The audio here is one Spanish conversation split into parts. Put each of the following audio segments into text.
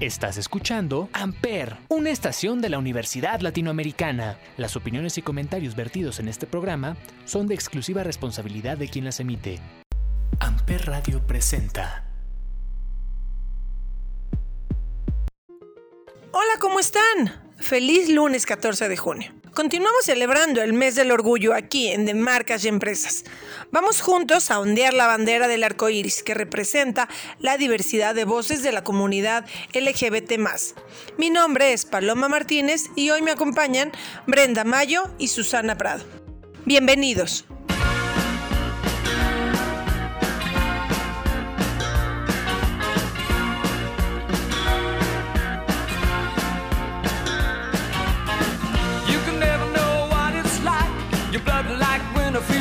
Estás escuchando Amper, una estación de la Universidad Latinoamericana. Las opiniones y comentarios vertidos en este programa son de exclusiva responsabilidad de quien las emite. Amper Radio presenta. Hola, ¿cómo están? Feliz lunes 14 de junio. Continuamos celebrando el mes del orgullo aquí en De Marcas y Empresas. Vamos juntos a ondear la bandera del arco iris que representa la diversidad de voces de la comunidad LGBT. Mi nombre es Paloma Martínez y hoy me acompañan Brenda Mayo y Susana Prado. Bienvenidos.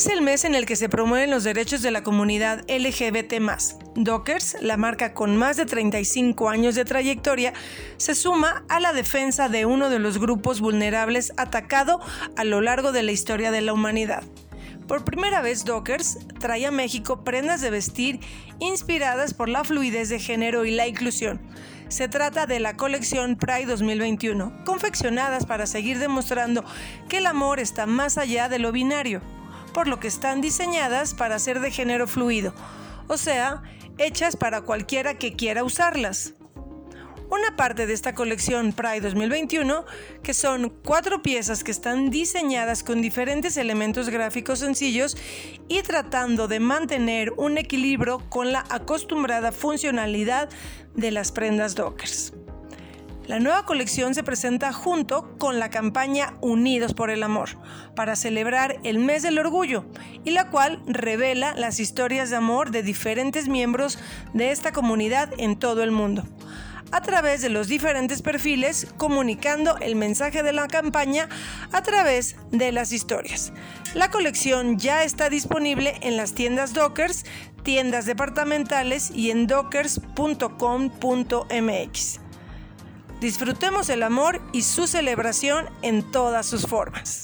es el mes en el que se promueven los derechos de la comunidad LGBT. Dockers, la marca con más de 35 años de trayectoria, se suma a la defensa de uno de los grupos vulnerables atacado a lo largo de la historia de la humanidad. Por primera vez, Dockers trae a México prendas de vestir inspiradas por la fluidez de género y la inclusión. Se trata de la colección Pride 2021, confeccionadas para seguir demostrando que el amor está más allá de lo binario, por lo que están diseñadas para ser de género fluido, o sea, hechas para cualquiera que quiera usarlas. Una parte de esta colección Pride 2021, que son cuatro piezas que están diseñadas con diferentes elementos gráficos sencillos y tratando de mantener un equilibrio con la acostumbrada funcionalidad de las prendas Dockers. La nueva colección se presenta junto con la campaña Unidos por el Amor, para celebrar el mes del orgullo, y la cual revela las historias de amor de diferentes miembros de esta comunidad en todo el mundo. a través de los diferentes perfiles, comunicando el mensaje de la campaña a través de las historias. La colección ya está disponible en las tiendas Dockers, tiendas departamentales y en dockers.com.mx. Disfrutemos el amor y su celebración en todas sus formas.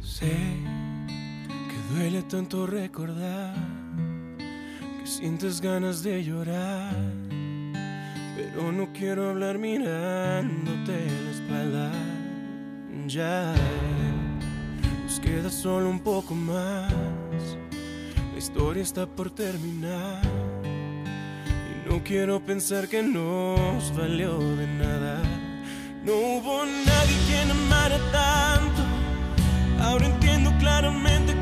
Sé que duele tanto recordar que sientes ganas de llorar, pero no quiero hablar mirándote la espalda. Ya nos queda solo un poco más, la historia está por terminar. Y no quiero pensar que nos valió de nada. No hubo nadie quien amara tanto. Ahora entiendo claramente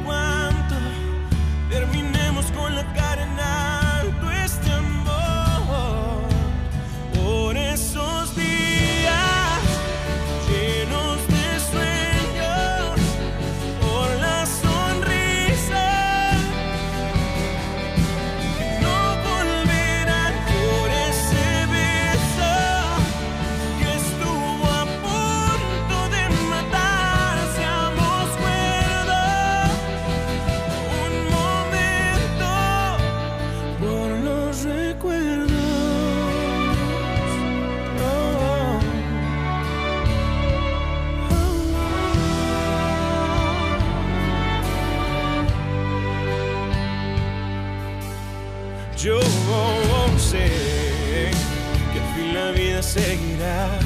que al fin la vida seguirá,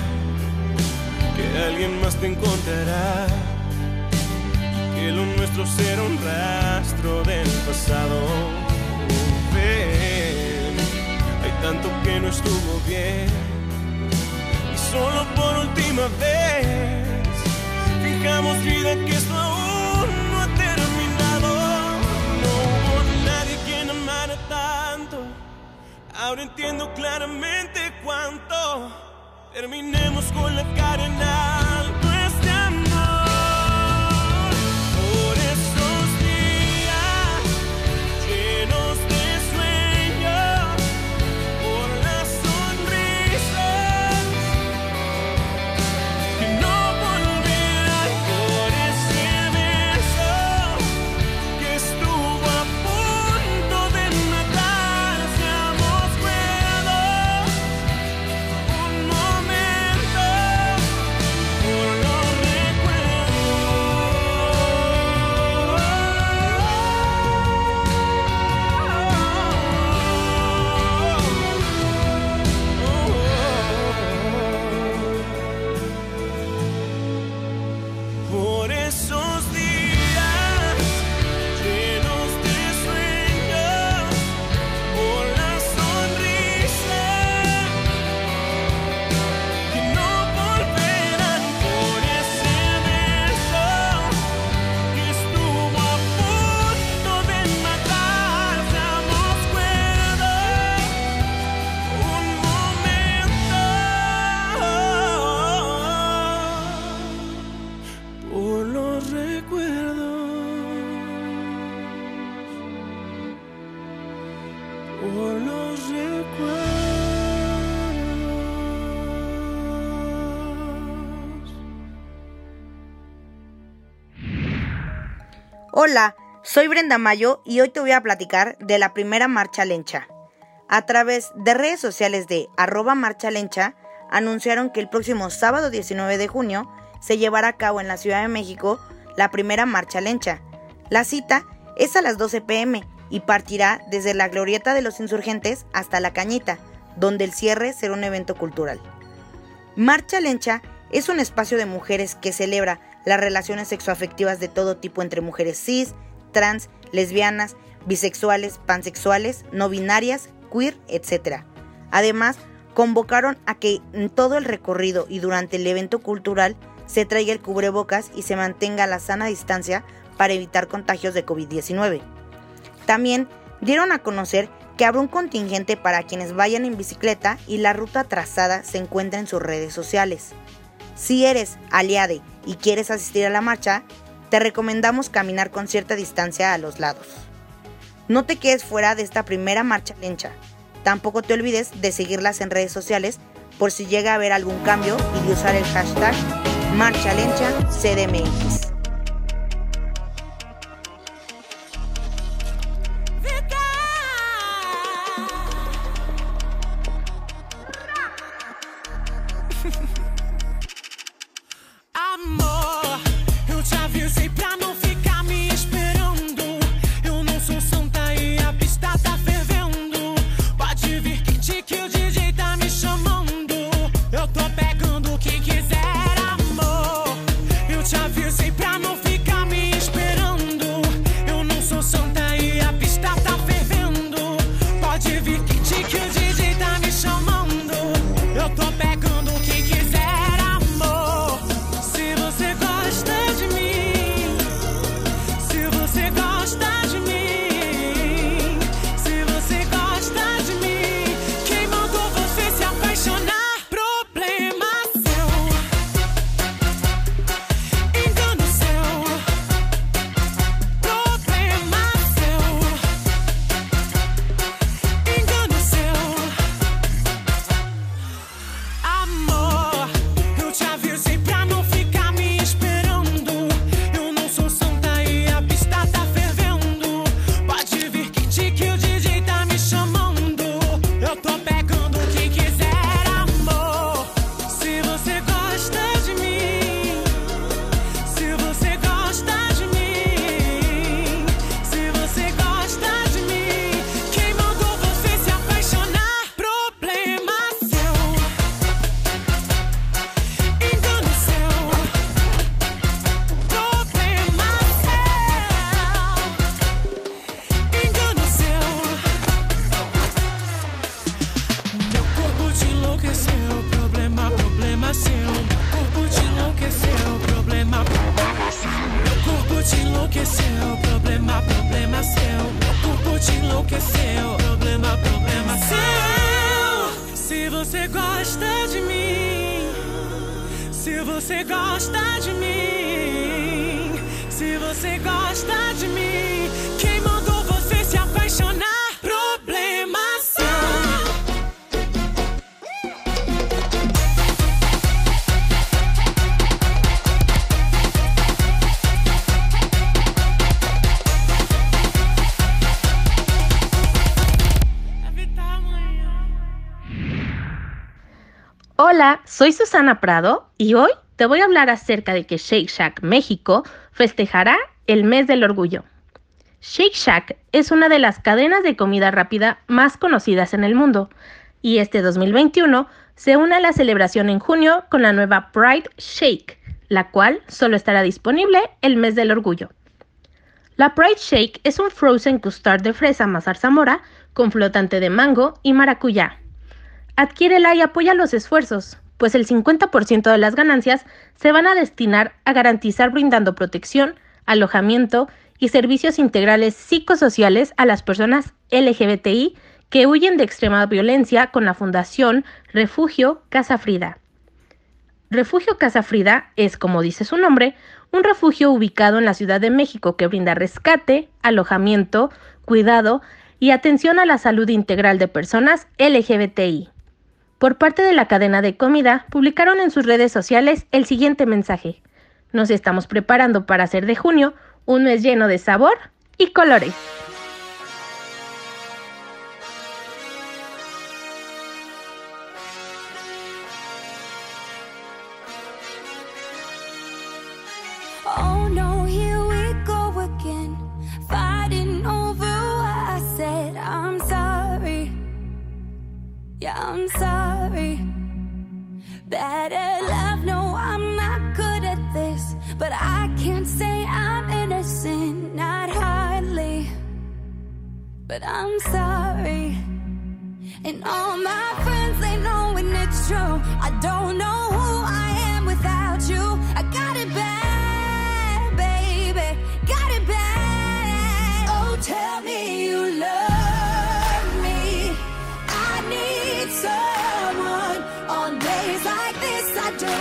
que alguien más te encontrará, que lo nuestro será un rastro del pasado. Ven, hay tanto que no estuvo bien, y solo por última vez, fijamos vida que esto aún Ahora entiendo claramente cuánto. Terminemos con la cara en Hola, soy Brenda Mayo y hoy te voy a platicar de la primera marcha lencha. A través de redes sociales de arroba marcha lencha, anunciaron que el próximo sábado 19 de junio se llevará a cabo en la Ciudad de México la primera marcha lencha. La cita es a las 12 pm y partirá desde la Glorieta de los Insurgentes hasta La Cañita, donde el cierre será un evento cultural. Marcha Lencha es un espacio de mujeres que celebra las relaciones sexoafectivas de todo tipo entre mujeres cis, trans, lesbianas, bisexuales, pansexuales, no binarias, queer, etc. Además, convocaron a que en todo el recorrido y durante el evento cultural se traiga el cubrebocas y se mantenga la sana distancia para evitar contagios de COVID-19. También dieron a conocer que habrá un contingente para quienes vayan en bicicleta y la ruta trazada se encuentra en sus redes sociales. Si eres aliade y quieres asistir a la marcha, te recomendamos caminar con cierta distancia a los lados. No te quedes fuera de esta primera marcha lencha. Tampoco te olvides de seguirlas en redes sociales por si llega a haber algún cambio y de usar el hashtag Marcha enlouqueceu, problema, problema seu. Meu corpo te enlouqueceu, problema, problema seu. Se você gosta de mim. Se você gosta de mim, se você gosta de mim, quem mandou você se apaixonar? Hola, soy Susana Prado y hoy te voy a hablar acerca de que Shake Shack México festejará el mes del orgullo. Shake Shack es una de las cadenas de comida rápida más conocidas en el mundo y este 2021 se une a la celebración en junio con la nueva Pride Shake, la cual solo estará disponible el mes del orgullo. La Pride Shake es un frozen custard de fresa más zarzamora con flotante de mango y maracuyá. Adquiérela y apoya los esfuerzos, pues el 50% de las ganancias se van a destinar a garantizar brindando protección, alojamiento y servicios integrales psicosociales a las personas LGBTI que huyen de extrema violencia con la Fundación Refugio Casa Frida. Refugio Casa Frida es, como dice su nombre, un refugio ubicado en la Ciudad de México que brinda rescate, alojamiento, cuidado y atención a la salud integral de personas LGBTI. Por parte de la cadena de comida, publicaron en sus redes sociales el siguiente mensaje. Nos estamos preparando para hacer de junio un mes lleno de sabor y colores. Oh no, here but I'm sorry. And all my friends, they know when it's true. I don't know who I am without you. I got it bad, baby. Got it bad. Oh, tell me you love me. I need someone on days like this. I do.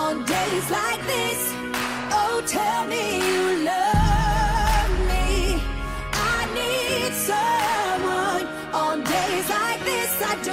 On days like this. Oh, tell me you love me.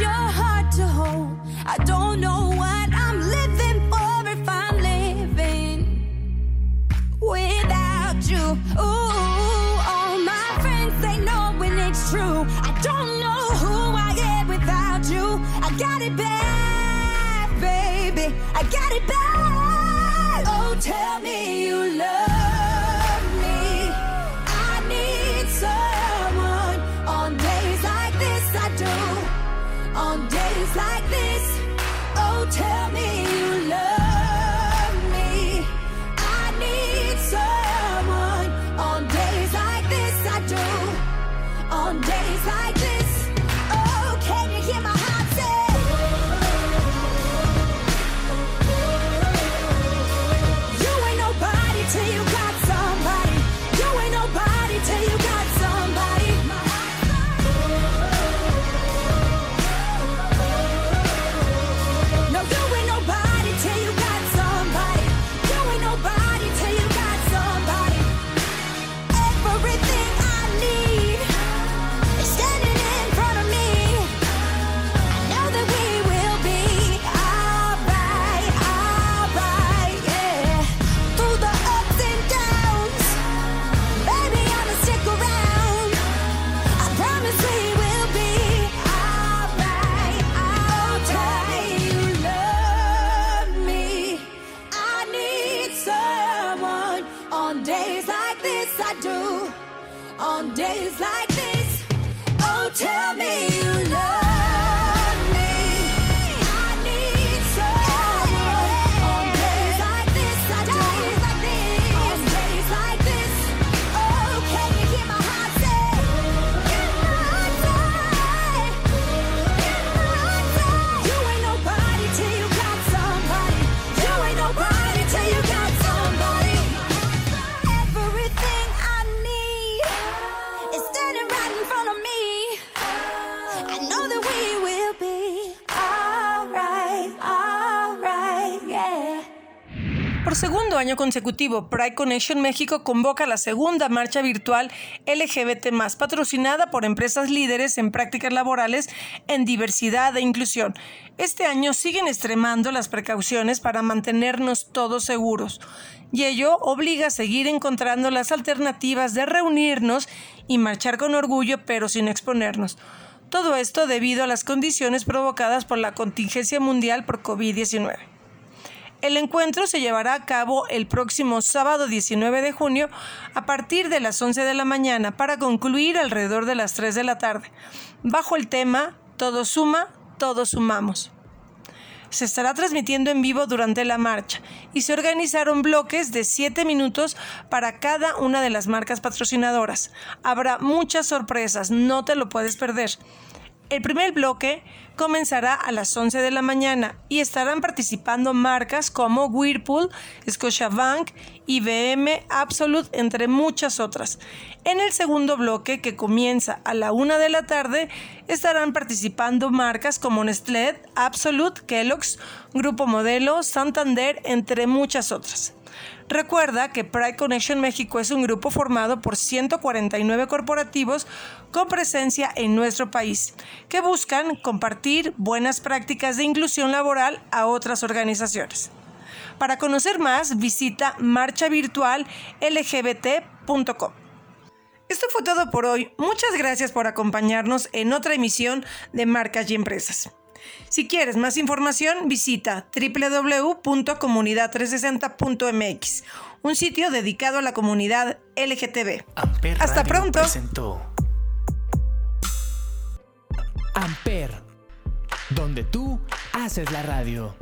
your you're hard to hold. I don't know why. On days like this. Oh, tell me you love consecutivo, Pride Connection México convoca la segunda marcha virtual LGBT, patrocinada por empresas líderes en prácticas laborales en diversidad e inclusión. Este año siguen extremando las precauciones para mantenernos todos seguros, y ello obliga a seguir encontrando las alternativas de reunirnos y marchar con orgullo, pero sin exponernos. Todo esto debido a las condiciones provocadas por la contingencia mundial por COVID-19. El encuentro se llevará a cabo el próximo sábado 19 de junio a partir de las 11 de la mañana para concluir alrededor de las 3 de la tarde, bajo el tema Todo suma, todos sumamos. Se estará transmitiendo en vivo durante la marcha y se organizaron bloques de 7 minutos para cada una de las marcas patrocinadoras. Habrá muchas sorpresas, no te lo puedes perder. El primer bloque comenzará a las 11 de la mañana y estarán participando marcas como Whirlpool, Scotiabank, IBM, Absolute, entre muchas otras. En el segundo bloque, que comienza a la 1 de la tarde, estarán participando marcas como Nestlé, Absolute, Kellogg's, Grupo Modelo, Santander, entre muchas otras. Recuerda que Pride Connection México es un grupo formado por 149 corporativos con presencia en nuestro país, que buscan compartir buenas prácticas de inclusión laboral a otras organizaciones. Para conocer más, visita marchavirtuallgbt.com. Esto fue todo por hoy. Muchas gracias por acompañarnos en otra emisión de Marcas y Empresas. Si quieres más información, visita www.comunidad360.mx, un sitio dedicado a la comunidad LGTB. Amper Hasta Radio pronto. presentó Amper, donde tú haces la radio.